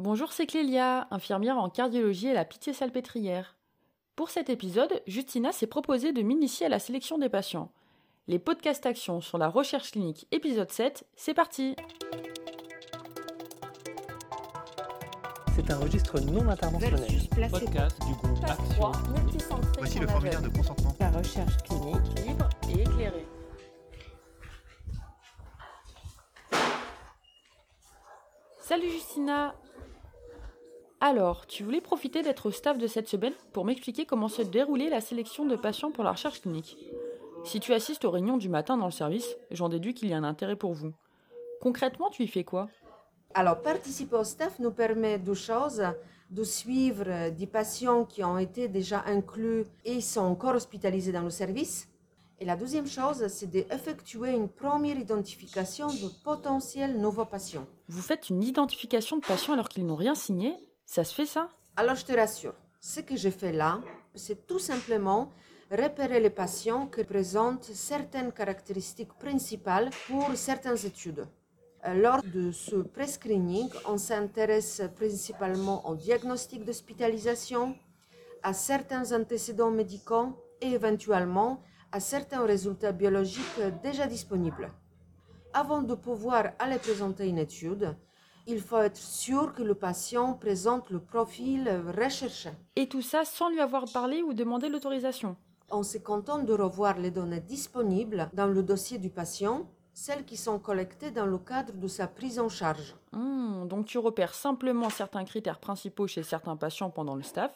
Bonjour, c'est Clélia, infirmière en cardiologie à la Pitié-Salpêtrière. Pour cet épisode, Justina s'est proposée de m'initier à la sélection des patients. Les podcasts actions sur la recherche clinique, épisode 7, c'est parti C'est un registre non interventionnel. Podcast du groupe Action. Voici le formulaire de consentement. La recherche clinique libre et éclairée. Salut Justina Alors, tu voulais profiter d'être au staff de cette semaine pour m'expliquer comment se déroulait la sélection de patients pour la recherche clinique. Si tu assistes aux réunions du matin dans le service, j'en déduis qu'il y a un intérêt pour vous. Concrètement, tu y fais quoi? Alors, participer au staff nous permet deux choses de suivre des patients qui ont été déjà inclus et sont encore hospitalisés dans le service. Et la deuxième chose, c'est d'effectuer une première identification de potentiels nouveaux patients. Vous faites une identification de patients alors qu'ils n'ont rien signé Ça se fait ça? Alors, je te rassure, ce que je fais là, c'est tout simplement repérer les patients qui présentent certaines caractéristiques principales pour certaines études. Euh, Lors de ce prescreening, on s'intéresse principalement au diagnostic d'hospitalisation, à certains antécédents médicaux et éventuellement à certains résultats biologiques déjà disponibles. Avant de pouvoir aller présenter une étude, il faut être sûr que le patient présente le profil recherché. Et tout ça sans lui avoir parlé ou demandé l'autorisation On se contente de revoir les données disponibles dans le dossier du patient, celles qui sont collectées dans le cadre de sa prise en charge. Hmm, donc tu repères simplement certains critères principaux chez certains patients pendant le staff,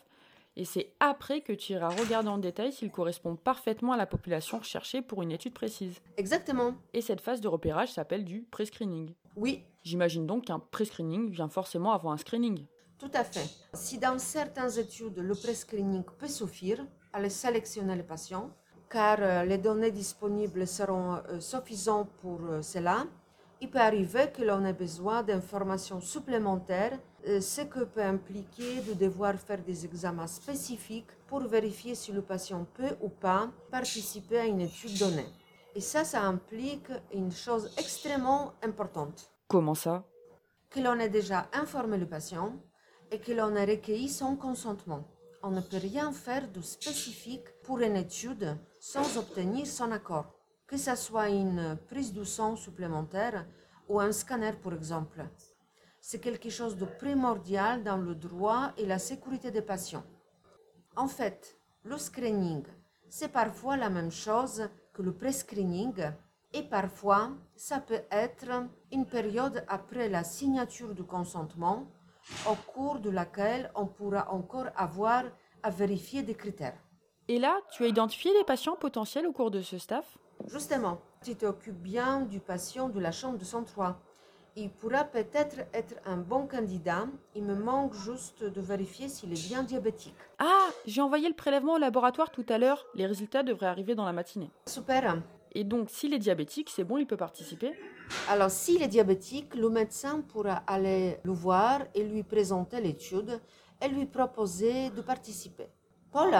et c'est après que tu iras regarder en détail s'ils correspondent parfaitement à la population recherchée pour une étude précise. Exactement. Et cette phase de repérage s'appelle du prescreening. Oui, J'imagine donc qu'un prescreening vient forcément avant un screening. tout à fait. Si dans certaines études le prescreening peut suffire à sélectionner les patients, car euh, les données disponibles seront euh, suffisantes pour euh, cela, il peut arriver que l'on ait besoin d'informations supplémentaires, ce que peut impliquer de devoir faire des examens spécifiques pour vérifier si le patient peut ou pas participer à une étude donnée. Et ça, ça implique une chose extrêmement importante Comment ça? Que l'on ait déjà informé le patient et que l'on ait recueilli son consentement. On ne peut rien faire de spécifique pour une étude sans obtenir son accord, que ce soit une prise de sang supplémentaire ou un scanner par exemple. C'est quelque chose de primordial dans le droit et la sécurité des patients. En fait, le screening, c'est parfois la même chose que le prescreening et parfois ça peut être une période après la signature du consentement au cours de laquelle on pourra encore avoir à vérifier des critères. Et là, tu as identifié les patients potentiels au cours de ce staff? Justement, tu t'occupes bien du patient de la chambre de 103. Il pourra peut-être être un bon candidat. Il me manque juste de vérifier s'il est bien diabétique. Ah, j'ai envoyé le prélèvement au laboratoire tout à l'heure. Les résultats devraient arriver dans la matinée. Super. Et donc, s'il est diabétique, c'est bon, il peut participer Alors, s'il est diabétique, le médecin pourra aller le voir et lui présenter l'étude et lui proposer de participer. Paul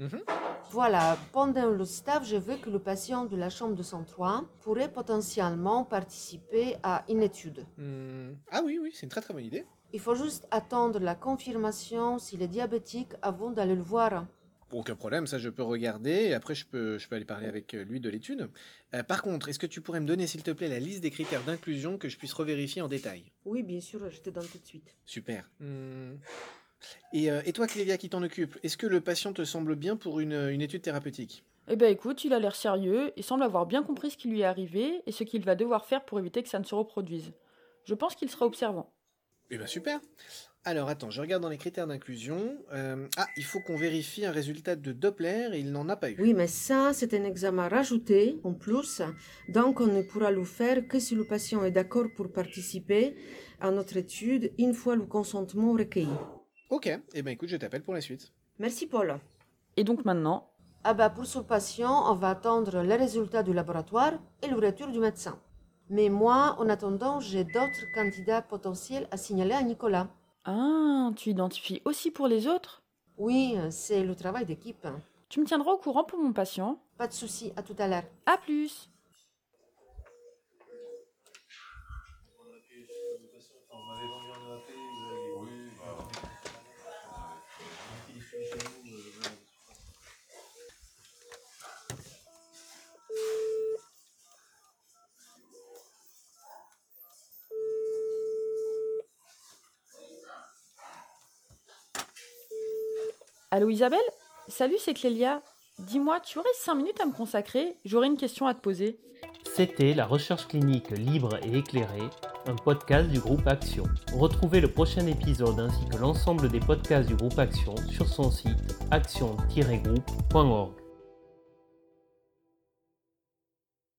Mhm. Voilà, pendant le staff, je veux que le patient de la chambre 203 pourrait potentiellement participer à une étude. Hmm, Ah oui, oui, c'est une très très bonne idée. Il faut juste attendre la confirmation s'il est diabétique avant d'aller le voir. Aucun problème, ça je peux regarder et après je peux, je peux aller parler avec euh, lui de l'étude. Euh, par contre, est-ce que tu pourrais me donner s'il te plaît la liste des critères d'inclusion que je puisse revérifier en détail? Oui, bien sûr, je te donne tout de suite. Super. Hmm. Et, euh, et toi Clélia qui t'en occupe, est-ce que le patient te semble bien pour une, une étude thérapeutique? Eh ben écoute, il a l'air sérieux et semble avoir bien compris ce qui lui est arrivé et ce qu'il va devoir faire pour éviter que ça ne se reproduise. Je pense qu'il sera observant. Eh ben super Alors attends, je regarde dans les critères d'inclusion. Euh, ah, il faut qu'on vérifie un résultat de Doppler et il n'en a pas eu. Oui, mais ça, c'est un examen rajouté en plus, donc on ne pourra le faire que si le patient est d'accord pour participer à notre étude une fois le consentement recueilli. Ok, eh ben écoute, je t'appelle pour la suite. Merci Paul. Et donc maintenant, Ah bah pour ce patient, on va attendre les résultats du laboratoire et retour du médecin. Mais moi, en attendant, j'ai d'autres candidats potentiels à signaler à Nicolas. ah, tu identifies aussi pour les autres? Oui, c'est le travail d'équipe. Tu me tiendras au courant pour mon patient Pas de souci, à tout à l'heure. À plus Allô Isabelle? Salut, c'est Clélia. Dis-moi, tu aurais 5 minutes à me consacrer? J'aurais une question à te poser. C'était la recherche clinique libre et éclairée, un podcast du groupe Action. Retrouvez le prochain épisode ainsi que l'ensemble des podcasts du groupe Action sur son site action-groupe.org.